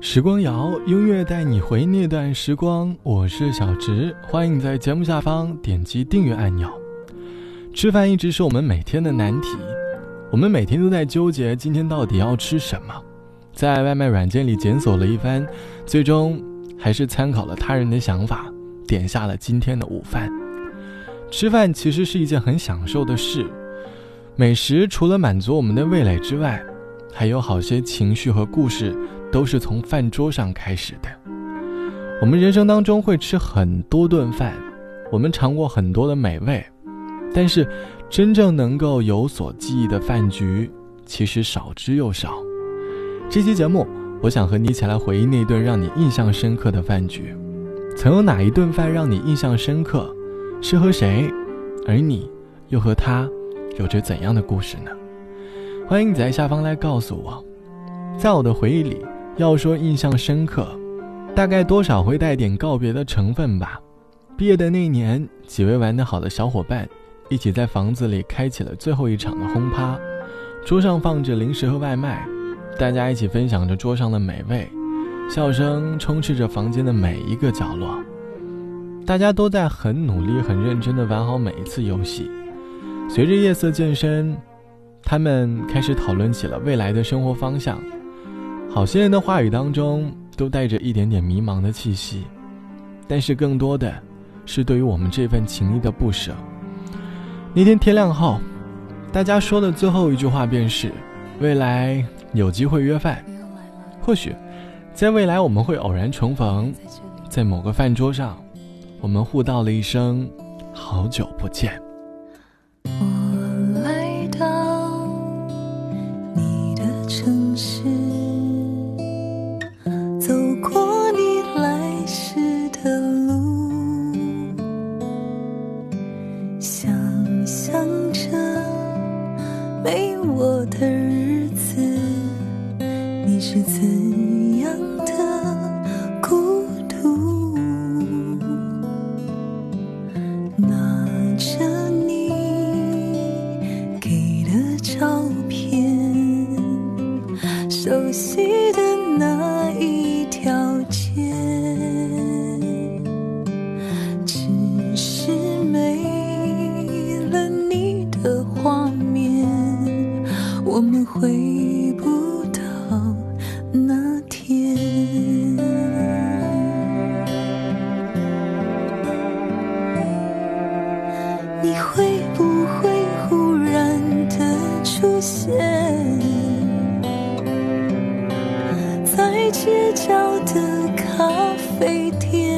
时光谣，音乐带你回那段时光。我是小直，欢迎在节目下方点击订阅按钮。吃饭一直是我们每天的难题，我们每天都在纠结今天到底要吃什么，在外卖软件里检索了一番，最终还是参考了他人的想法，点下了今天的午饭。吃饭其实是一件很享受的事，美食除了满足我们的味蕾之外，还有好些情绪和故事。都是从饭桌上开始的。我们人生当中会吃很多顿饭，我们尝过很多的美味，但是真正能够有所记忆的饭局，其实少之又少。这期节目，我想和你一起来回忆那顿让你印象深刻的饭局。曾有哪一顿饭让你印象深刻？是和谁？而你又和他有着怎样的故事呢？欢迎你在下方来告诉我。在我的回忆里。要说印象深刻，大概多少会带点告别的成分吧。毕业的那年，几位玩得好的小伙伴一起在房子里开启了最后一场的轰趴，桌上放着零食和外卖，大家一起分享着桌上的美味，笑声充斥着房间的每一个角落。大家都在很努力、很认真地玩好每一次游戏。随着夜色渐深，他们开始讨论起了未来的生活方向。好些人的话语当中都带着一点点迷茫的气息，但是更多的，是对于我们这份情谊的不舍。那天天亮后，大家说的最后一句话便是：未来有机会约饭，或许，在未来我们会偶然重逢，在某个饭桌上，我们互道了一声好久不见。没我的日子。会不会忽然的出现在街角的咖啡店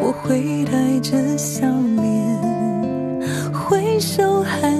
我会带着笑脸挥手寒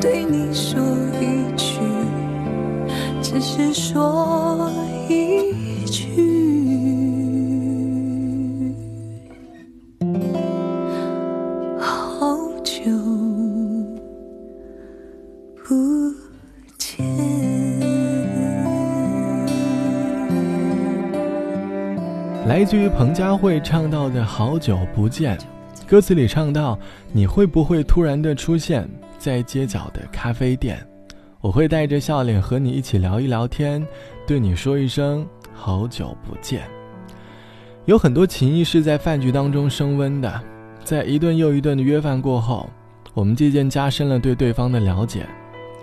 对你说一句，只是说一句。好久不见。来自于彭佳慧唱到的《好久不见》，歌词里唱到：“你会不会突然的出现在街角的咖啡店？我会带着笑脸和你一起聊一聊天，对你说一声好久不见。”有很多情谊是在饭局当中升温的，在一顿又一顿的约饭过后，我们渐渐加深了对对方的了解，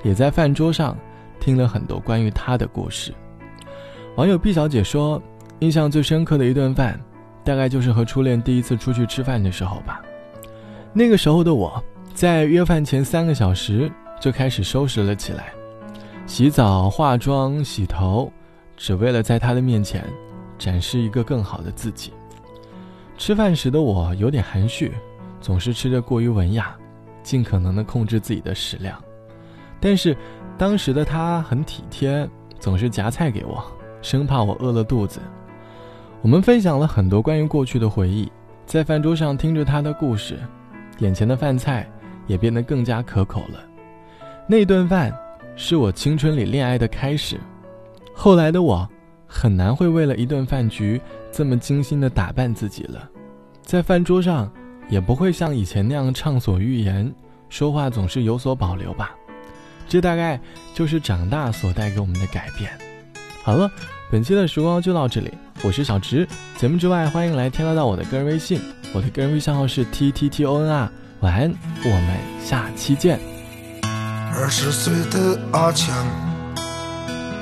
也在饭桌上听了很多关于他的故事。网友毕小姐说。印象最深刻的一顿饭，大概就是和初恋第一次出去吃饭的时候吧。那个时候的我，在约饭前三个小时就开始收拾了起来，洗澡、化妆、洗头，只为了在他的面前展示一个更好的自己。吃饭时的我有点含蓄，总是吃着过于文雅，尽可能的控制自己的食量。但是当时的他很体贴，总是夹菜给我，生怕我饿了肚子。我们分享了很多关于过去的回忆，在饭桌上听着他的故事，眼前的饭菜也变得更加可口了。那顿饭是我青春里恋爱的开始。后来的我，很难会为了一顿饭局这么精心的打扮自己了，在饭桌上也不会像以前那样畅所欲言，说话总是有所保留吧。这大概就是长大所带给我们的改变。好了。本期的时光就到这里，我是小直。节目之外，欢迎来添加到我的个人微信，我的个人微信号是 t t t o n r。晚安，我们下期见。二十岁的阿强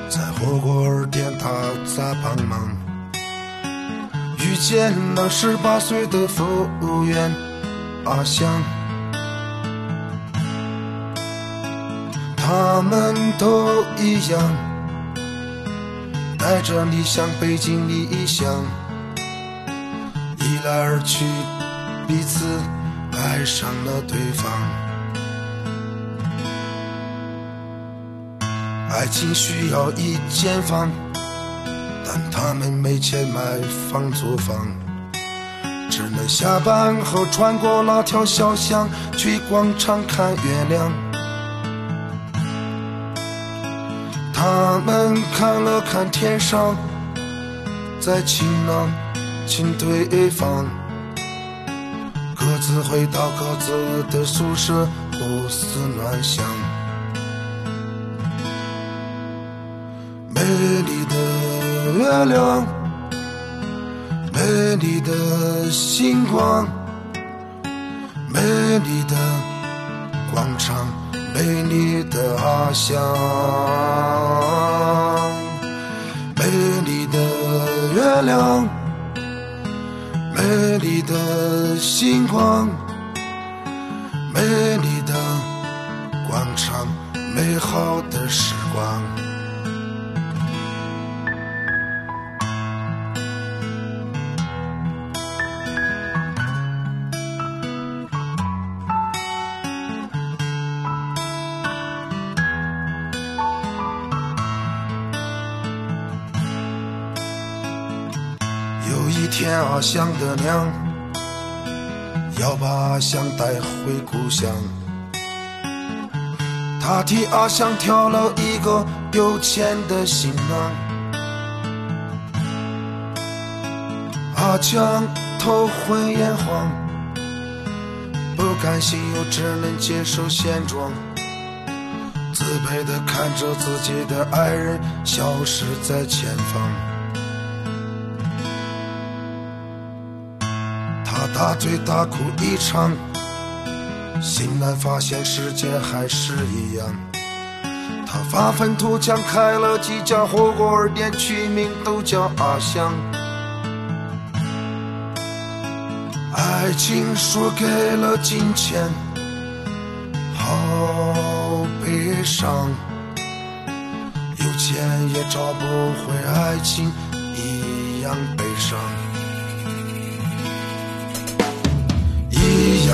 在火锅店打杂帮忙，遇见了十八岁的服务员阿香，他们都一样。带着理想，背井离乡，一来二去，彼此爱上了对方。爱情需要一间房，但他们没钱买房租房，只能下班后穿过那条小巷，去广场看月亮。他们看了看天上，在晴朗请对方，各自回到各自的宿舍，胡思乱想。美丽的月亮，美丽的星光，美丽的广场。美丽的阿香，美丽的月亮，美丽的星光，美丽的广场，美好的时光。一天阿香的娘要把阿香带回故乡，他替阿香挑了一个有钱的新郎。阿强头昏眼花，不甘心又只能接受现状，自卑的看着自己的爱人消失在前方。大醉大哭一场，醒来发现世界还是一样。他发愤图强，开了几家火锅店，取名都叫阿香。爱情输给了金钱，好悲伤。有钱也找不回爱情，一样悲伤。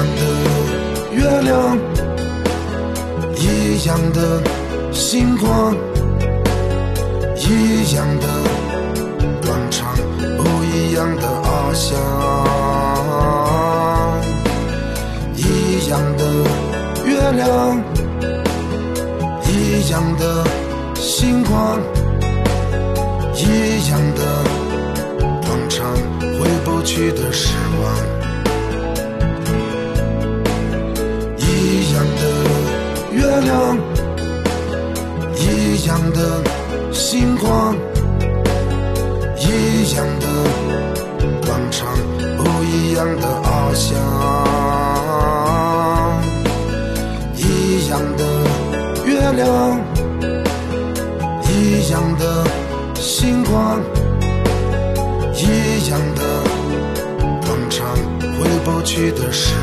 样的月亮，一样的星光，一样的广场，不一样的翱翔。一样的月亮，一样的星光，一样的广场，回不去的时光。一